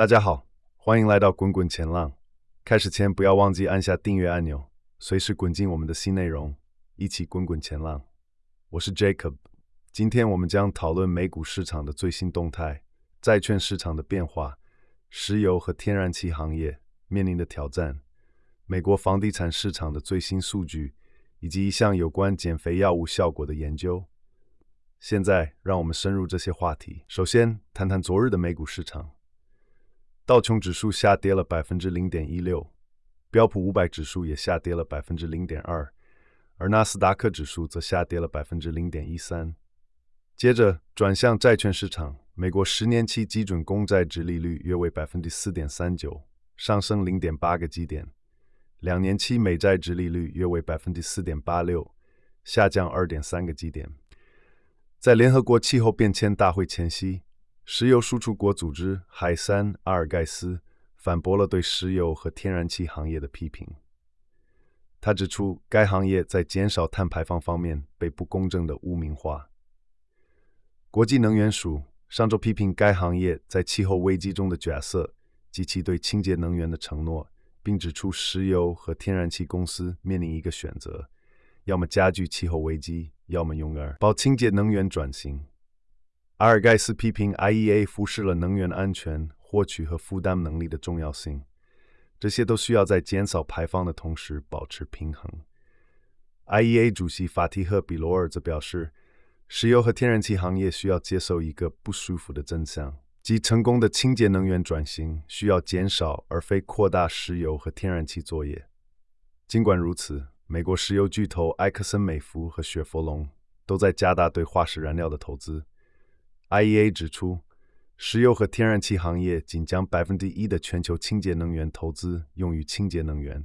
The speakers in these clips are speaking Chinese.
大家好，欢迎来到滚滚前浪。开始前不要忘记按下订阅按钮，随时滚进我们的新内容，一起滚滚前浪。我是 Jacob，今天我们将讨论美股市场的最新动态、债券市场的变化、石油和天然气行业面临的挑战、美国房地产市场的最新数据，以及一项有关减肥药物效果的研究。现在，让我们深入这些话题。首先，谈谈昨日的美股市场。道琼指数下跌了百分之零点一六，标普五百指数也下跌了百分之零点二，而纳斯达克指数则下跌了百分之零点一三。接着转向债券市场，美国十年期基准公债殖利率约为百分之四点三九，上升零点八个基点；两年期美债殖利率约为百分之四点八六，下降二点三个基点。在联合国气候变迁大会前夕，石油输出国组织海森阿尔盖斯反驳了对石油和天然气行业的批评。他指出，该行业在减少碳排放方面被不公正的污名化。国际能源署上周批评该行业在气候危机中的角色及其对清洁能源的承诺，并指出石油和天然气公司面临一个选择：要么加剧气候危机，要么拥抱保清洁能源转型。阿尔盖斯批评 IEA 忽视了能源安全、获取和负担能力的重要性，这些都需要在减少排放的同时保持平衡。IEA 主席法提赫·比罗尔则表示，石油和天然气行业需要接受一个不舒服的真相，即成功的清洁能源转型需要减少而非扩大石油和天然气作业。尽管如此，美国石油巨头埃克森美孚和雪佛龙都在加大对化石燃料的投资。IEA 指出，石油和天然气行业仅将百分之一的全球清洁能源投资用于清洁能源，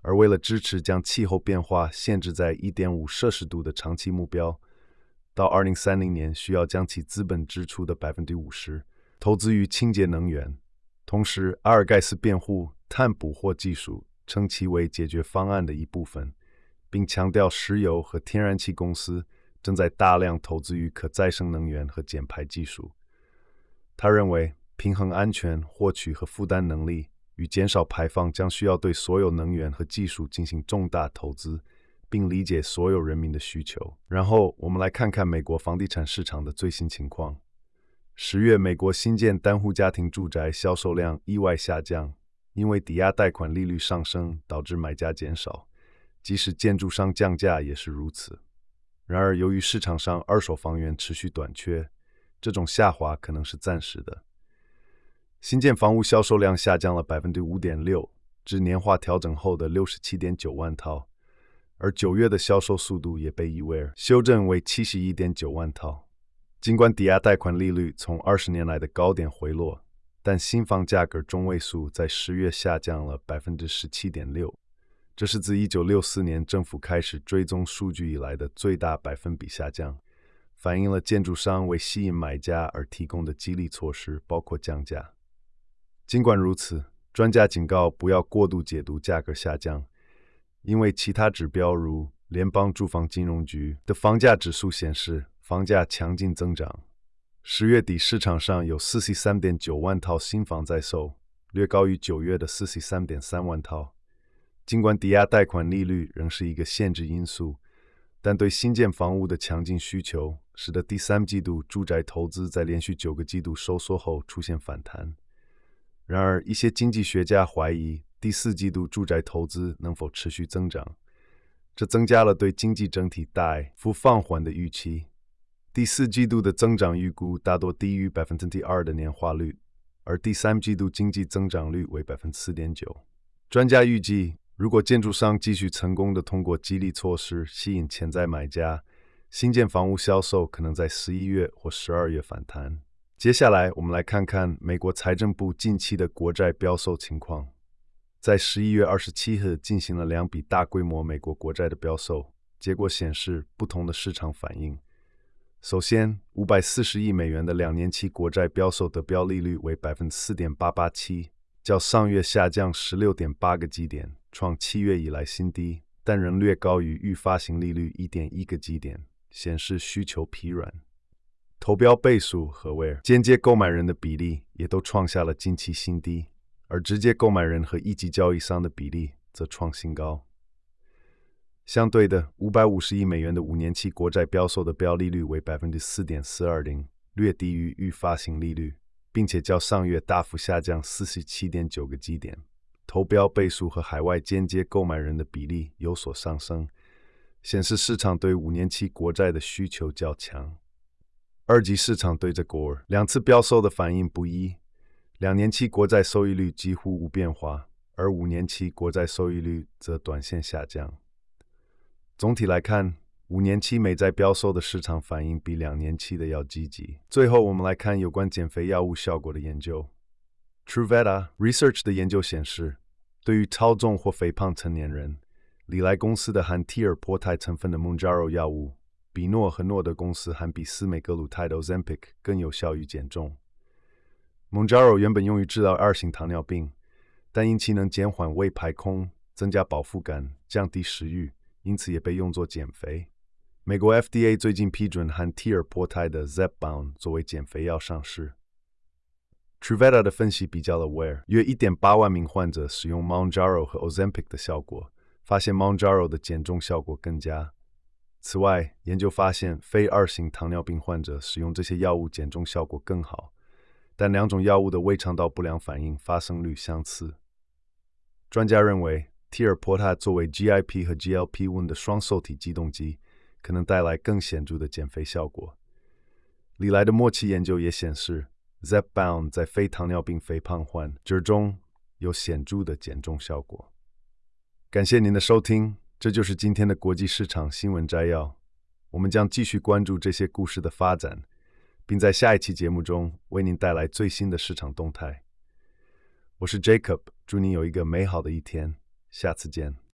而为了支持将气候变化限制在一点五摄氏度的长期目标，到二零三零年需要将其资本支出的百分之五十投资于清洁能源。同时，阿尔盖斯辩护碳捕获技术，称其为解决方案的一部分，并强调石油和天然气公司。正在大量投资于可再生能源和减排技术。他认为，平衡安全、获取和负担能力与减少排放将需要对所有能源和技术进行重大投资，并理解所有人民的需求。然后，我们来看看美国房地产市场的最新情况。十月，美国新建单户家庭住宅销售量意外下降，因为抵押贷款利率上升导致买家减少，即使建筑商降价也是如此。然而，由于市场上二手房源持续短缺，这种下滑可能是暂时的。新建房屋销售量下降了百分之五点六，至年化调整后的六十七点九万套，而九月的销售速度也被意外修正为七十一点九万套。尽管抵押贷款利率从二十年来的高点回落，但新房价格中位数在十月下降了百分之十七点六。这是自一九六四年政府开始追踪数据以来的最大百分比下降，反映了建筑商为吸引买家而提供的激励措施，包括降价。尽管如此，专家警告不要过度解读价格下降，因为其他指标如联邦住房金融局的房价指数显示房价强劲增长。十月底市场上有四十三点九万套新房在售，略高于九月的四十三点三万套。尽管抵押贷款利率仍是一个限制因素，但对新建房屋的强劲需求，使得第三季度住宅投资在连续九个季度收缩后出现反弹。然而，一些经济学家怀疑第四季度住宅投资能否持续增长，这增加了对经济整体大幅放缓的预期。第四季度的增长预估大多低于百分之二的年化率，而第三季度经济增长率为百分之四点九。专家预计，如果建筑商继续成功地通过激励措施吸引潜在买家，新建房屋销售可能在十一月或十二月反弹。接下来，我们来看看美国财政部近期的国债标售情况。在十一月二十七日进行了两笔大规模美国国债的标售，结果显示不同的市场反应。首先，五百四十亿美元的两年期国债标售得标利率为百分之四点八八七，较上月下降十六点八个基点。创七月以来新低，但仍略高于预发行利率一点一个基点，显示需求疲软。投标倍数和威尔间接购买人的比例也都创下了近期新低，而直接购买人和一级交易商的比例则创新高。相对的，五百五十亿美元的五年期国债标售的标利率为百分之四点四二零，略低于预发行利率，并且较上月大幅下降四十七点九个基点。投标倍数和海外间接购买人的比例有所上升，显示市场对五年期国债的需求较强。二级市场对这国两次标售的反应不一，两年期国债收益率几乎无变化，而五年期国债收益率则短线下降。总体来看，五年期美债标售的市场反应比两年期的要积极。最后，我们来看有关减肥药物效果的研究。Truveta Research 的研究显示，对于超重或肥胖成年人，礼来公司的含替尔波肽成分的 Mounjaro 药物，比诺和诺德公司含比斯美格鲁肽的 Ozempic 更有效于减重。Mounjaro 原本用于治疗二型糖尿病，但因其能减缓胃排空、增加饱腹感、降低食欲。因此也被用作减肥。美国 FDA 最近批准含替尔波肽的 Zepbound 作为减肥药上市。Truveta 的分析比较了 Where 约一点八万名患者使用 Mounjaro 和 Ozempic 的效果，发现 Mounjaro 的减重效果更佳。此外，研究发现非二型糖尿病患者使用这些药物减重效果更好，但两种药物的胃肠道不良反应发生率相似。专家认为，替尔波肽作为 GIP 和 GLP-1 的双受体激动剂，可能带来更显著的减肥效果。礼来的末期研究也显示，Zepbound 在非糖尿病肥胖患者中有显著的减重效果。感谢您的收听，这就是今天的国际市场新闻摘要。我们将继续关注这些故事的发展，并在下一期节目中为您带来最新的市场动态。我是 Jacob，祝您有一个美好的一天。下次见。